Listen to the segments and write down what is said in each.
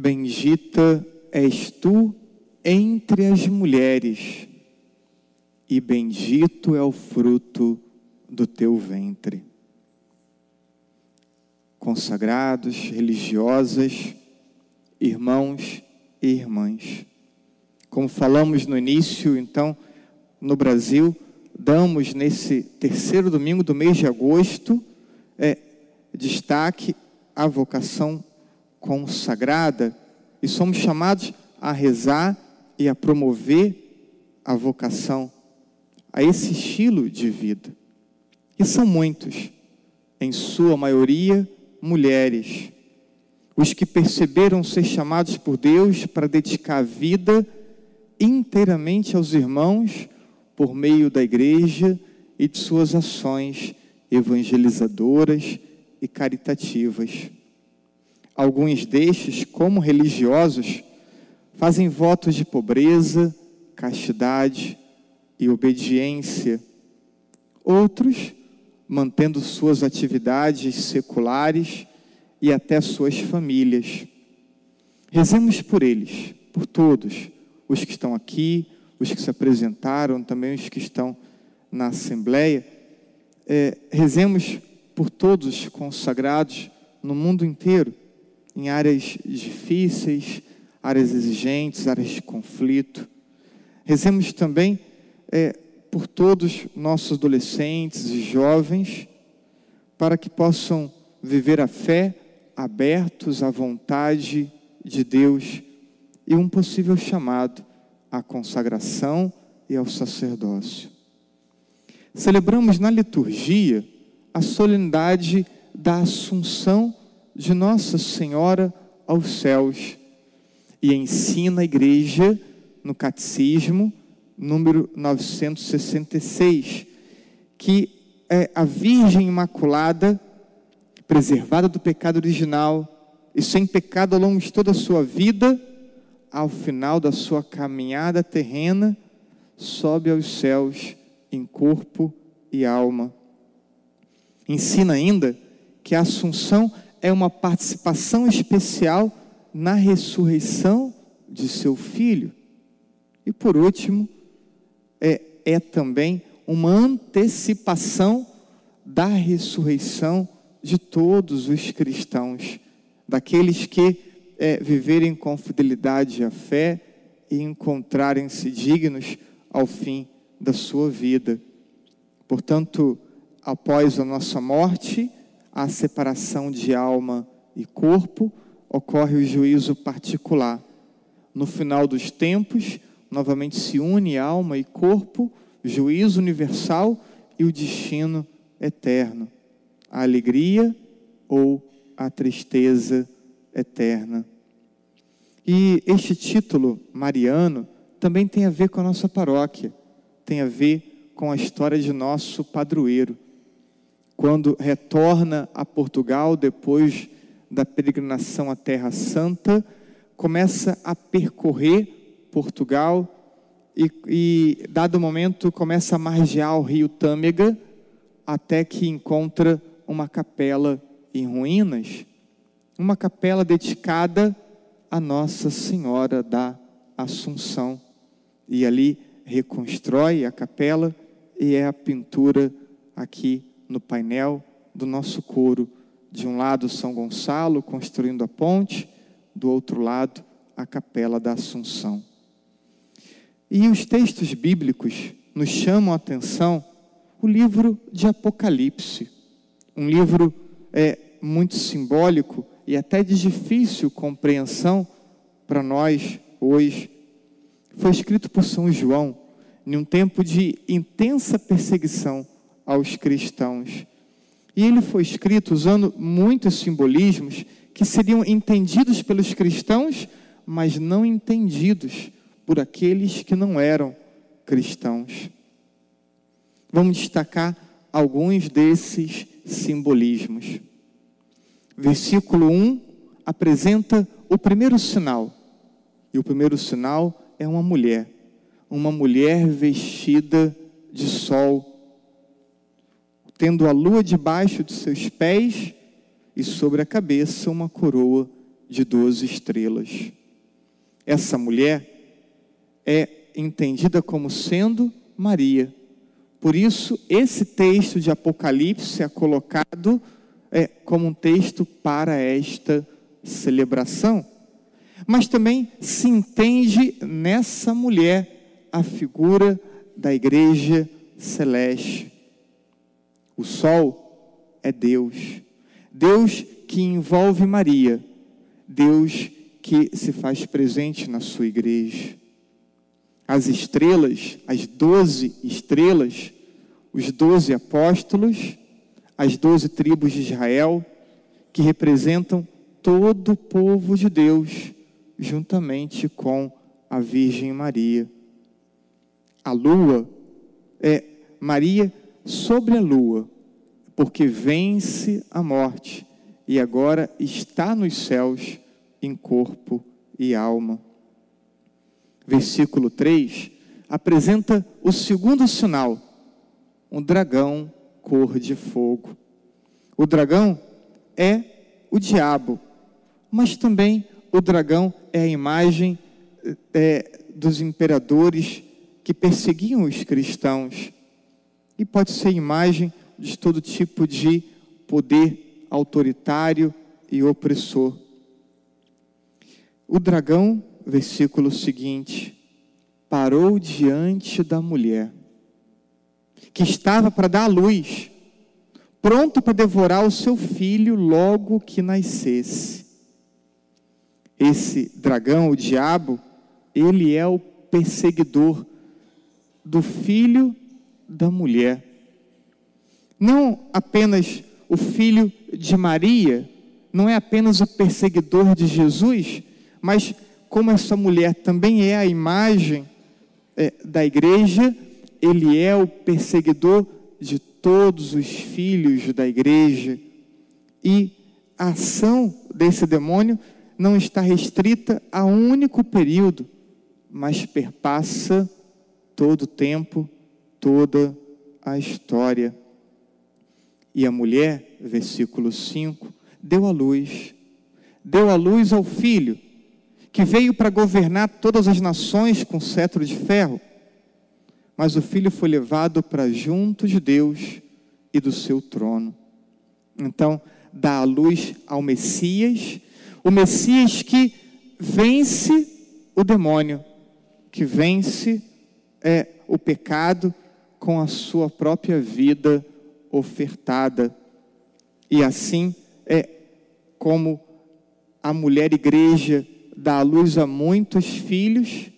Bendita és tu entre as mulheres, e bendito é o fruto do teu ventre. Consagrados, religiosas, irmãos e irmãs. Como falamos no início, então, no Brasil, damos nesse terceiro domingo do mês de agosto é, destaque à vocação consagrada e somos chamados a rezar e a promover a vocação a esse estilo de vida. E são muitos, em sua maioria, mulheres, os que perceberam ser chamados por Deus para dedicar a vida inteiramente aos irmãos por meio da igreja e de suas ações evangelizadoras e caritativas. Alguns destes, como religiosos, fazem votos de pobreza, castidade e obediência. Outros, mantendo suas atividades seculares e até suas famílias. Rezemos por eles, por todos, os que estão aqui, os que se apresentaram, também os que estão na Assembleia. É, rezemos por todos consagrados no mundo inteiro, em áreas difíceis, áreas exigentes, áreas de conflito. Rezemos também é, por todos nossos adolescentes e jovens, para que possam viver a fé abertos à vontade de Deus e um possível chamado à consagração e ao sacerdócio. Celebramos na liturgia a solenidade da Assunção de Nossa Senhora aos céus e ensina a igreja no catecismo número 966 que é a Virgem Imaculada preservada do pecado original e sem pecado ao longo de toda a sua vida, ao final da sua caminhada terrena, sobe aos céus em corpo e alma. Ensina ainda que a Assunção é uma participação especial na ressurreição de seu filho. E por último, é, é também uma antecipação da ressurreição de todos os cristãos, daqueles que é, viverem com fidelidade à fé e encontrarem-se dignos ao fim da sua vida. Portanto, após a nossa morte, a separação de alma e corpo, ocorre o juízo particular. No final dos tempos, novamente se une alma e corpo, juízo universal e o destino eterno a alegria ou a tristeza eterna. E este título, Mariano, também tem a ver com a nossa paróquia, tem a ver com a história de nosso padroeiro. Quando retorna a Portugal depois da peregrinação à Terra Santa, começa a percorrer Portugal e, e dado momento, começa a margear o rio Tâmega até que encontra uma capela em ruínas, uma capela dedicada a Nossa Senhora da Assunção. E ali reconstrói a capela e é a pintura aqui no painel do nosso coro. De um lado, São Gonçalo construindo a ponte, do outro lado, a capela da Assunção. E os textos bíblicos nos chamam a atenção o livro de Apocalipse um livro é, muito simbólico e até de difícil compreensão para nós hoje. Foi escrito por São João em um tempo de intensa perseguição aos cristãos. E ele foi escrito usando muitos simbolismos que seriam entendidos pelos cristãos, mas não entendidos por aqueles que não eram cristãos. Vamos destacar alguns desses simbolismos. Versículo 1 apresenta o primeiro sinal. E o primeiro sinal é uma mulher. Uma mulher vestida de sol, tendo a lua debaixo de seus pés e sobre a cabeça uma coroa de doze estrelas. Essa mulher é entendida como sendo Maria. Por isso, esse texto de Apocalipse é colocado é, como um texto para esta celebração. Mas também se entende nessa mulher a figura da igreja celeste. O sol é Deus, Deus que envolve Maria, Deus que se faz presente na sua igreja. As estrelas, as doze estrelas, os doze apóstolos, as doze tribos de Israel, que representam todo o povo de Deus, juntamente com a Virgem Maria. A lua é Maria sobre a lua, porque vence a morte e agora está nos céus em corpo e alma. Versículo 3 apresenta o segundo sinal, um dragão cor de fogo. O dragão é o diabo, mas também o dragão é a imagem é, dos imperadores que perseguiam os cristãos. E pode ser imagem de todo tipo de poder autoritário e opressor. O dragão, versículo seguinte, parou diante da mulher que estava para dar à luz, pronto para devorar o seu filho logo que nascesse. Esse dragão, o diabo, ele é o perseguidor do filho da mulher. Não apenas o filho de Maria, não é apenas o perseguidor de Jesus, mas como essa mulher também é a imagem é, da igreja, ele é o perseguidor de todos os filhos da igreja. E a ação desse demônio não está restrita a um único período, mas perpassa todo o tempo, toda a história. E a mulher, versículo 5, deu a luz, deu a luz ao filho, que veio para governar todas as nações com cetro de ferro mas o filho foi levado para junto de Deus e do seu trono. Então, dá a luz ao Messias, o Messias que vence o demônio, que vence é, o pecado com a sua própria vida ofertada. E assim é como a mulher igreja dá a luz a muitos filhos,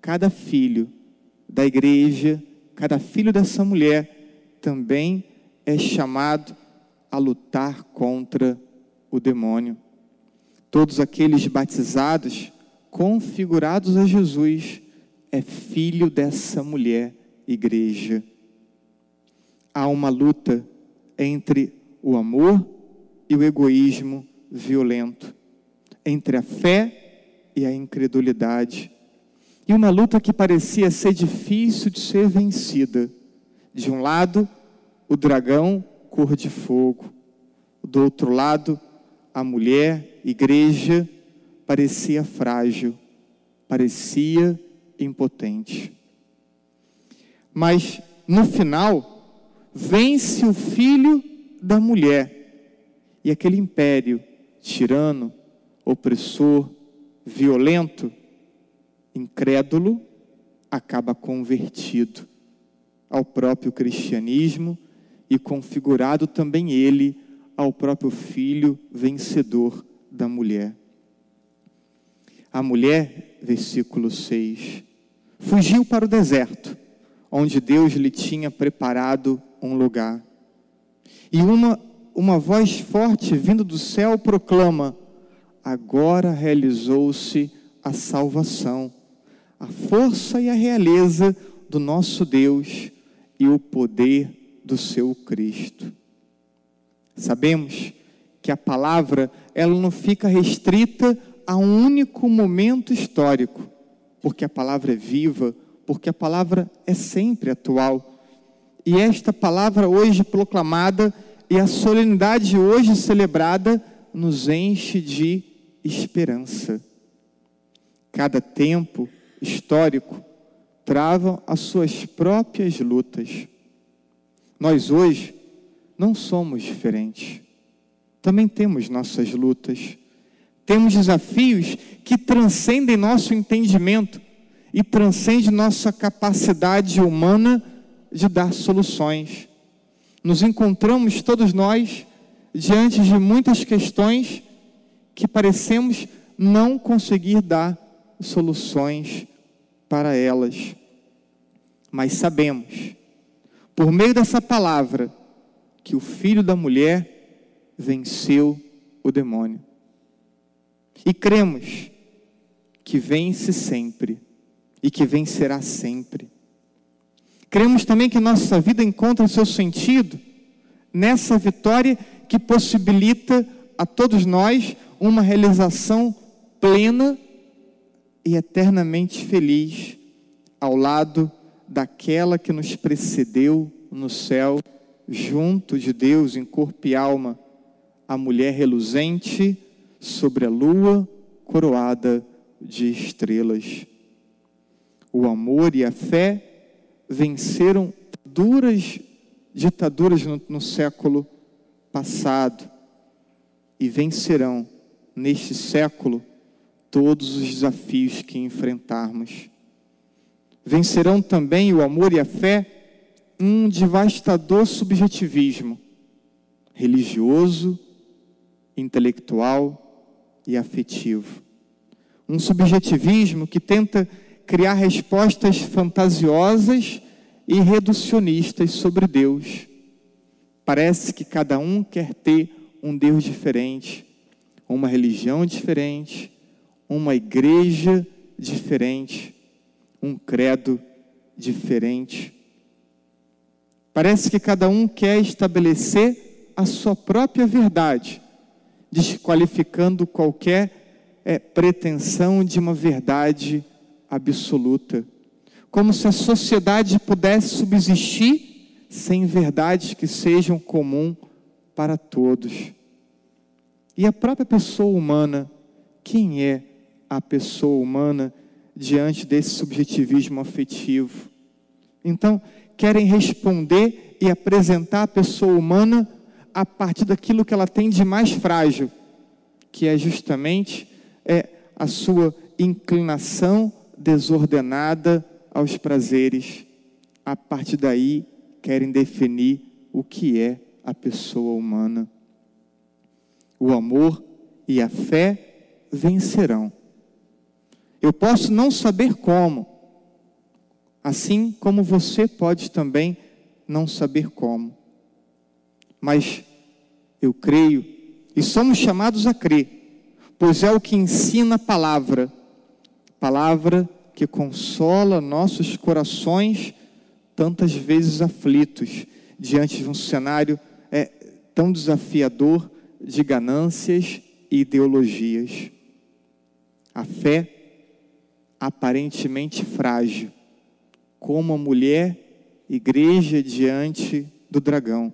cada filho da igreja, cada filho dessa mulher também é chamado a lutar contra o demônio. Todos aqueles batizados, configurados a Jesus, é filho dessa mulher, igreja. Há uma luta entre o amor e o egoísmo violento, entre a fé e a incredulidade e uma luta que parecia ser difícil de ser vencida. De um lado, o dragão cor de fogo. Do outro lado, a mulher, igreja, parecia frágil, parecia impotente. Mas no final, vence o filho da mulher. E aquele império tirano, opressor, violento, incrédulo acaba convertido ao próprio cristianismo e configurado também ele ao próprio filho vencedor da mulher. A mulher, versículo 6, fugiu para o deserto, onde Deus lhe tinha preparado um lugar. E uma, uma voz forte vindo do céu proclama: Agora realizou-se a salvação a força e a realeza do nosso Deus e o poder do seu Cristo. Sabemos que a palavra ela não fica restrita a um único momento histórico, porque a palavra é viva, porque a palavra é sempre atual. E esta palavra hoje proclamada e a solenidade hoje celebrada nos enche de esperança. Cada tempo histórico trava as suas próprias lutas. Nós hoje não somos diferentes. Também temos nossas lutas. Temos desafios que transcendem nosso entendimento e transcendem nossa capacidade humana de dar soluções. Nos encontramos todos nós diante de muitas questões que parecemos não conseguir dar soluções para elas. Mas sabemos, por meio dessa palavra, que o filho da mulher venceu o demônio. E cremos que vence sempre e que vencerá sempre. Cremos também que nossa vida encontra seu sentido nessa vitória que possibilita a todos nós uma realização plena e eternamente feliz ao lado daquela que nos precedeu no céu, junto de Deus em corpo e alma, a mulher reluzente sobre a lua coroada de estrelas. O amor e a fé venceram duras ditaduras no, no século passado e vencerão neste século todos os desafios que enfrentarmos. Vencerão também o amor e a fé um devastador subjetivismo religioso, intelectual e afetivo. Um subjetivismo que tenta criar respostas fantasiosas e reducionistas sobre Deus. Parece que cada um quer ter um Deus diferente, uma religião diferente, uma igreja diferente, um credo diferente. Parece que cada um quer estabelecer a sua própria verdade, desqualificando qualquer é, pretensão de uma verdade absoluta. Como se a sociedade pudesse subsistir sem verdades que sejam comum para todos. E a própria pessoa humana, quem é a pessoa humana diante desse subjetivismo afetivo? Então, querem responder e apresentar a pessoa humana a partir daquilo que ela tem de mais frágil, que é justamente é, a sua inclinação desordenada aos prazeres. A partir daí, querem definir o que é a pessoa humana. O amor e a fé vencerão. Eu posso não saber como, assim como você pode também não saber como. Mas eu creio e somos chamados a crer, pois é o que ensina a palavra palavra que consola nossos corações tantas vezes aflitos diante de um cenário é, tão desafiador de ganâncias e ideologias. A fé, aparentemente frágil, como a mulher igreja diante do dragão,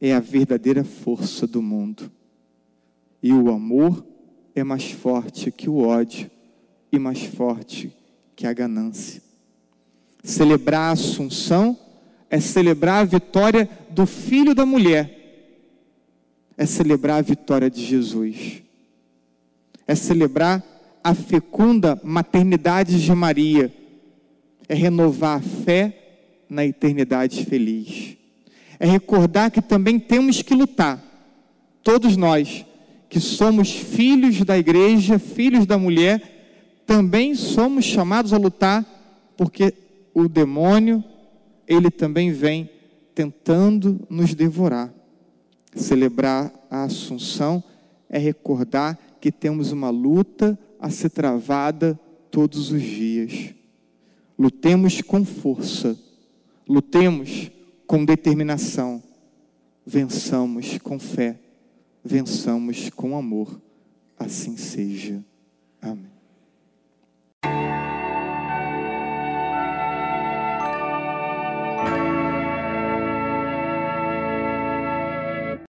é a verdadeira força do mundo. E o amor é mais forte que o ódio e mais forte que a ganância. Celebrar a Assunção é celebrar a vitória do filho da mulher, é celebrar a vitória de Jesus, é celebrar a fecunda maternidade de Maria, é renovar a fé na eternidade feliz, é recordar que também temos que lutar, todos nós que somos filhos da igreja, filhos da mulher, também somos chamados a lutar, porque o demônio, ele também vem tentando nos devorar. Celebrar a Assunção é recordar que temos uma luta a ser travada todos os dias. Lutemos com força, lutemos com determinação, vençamos com fé, vençamos com amor. Assim seja. Amém.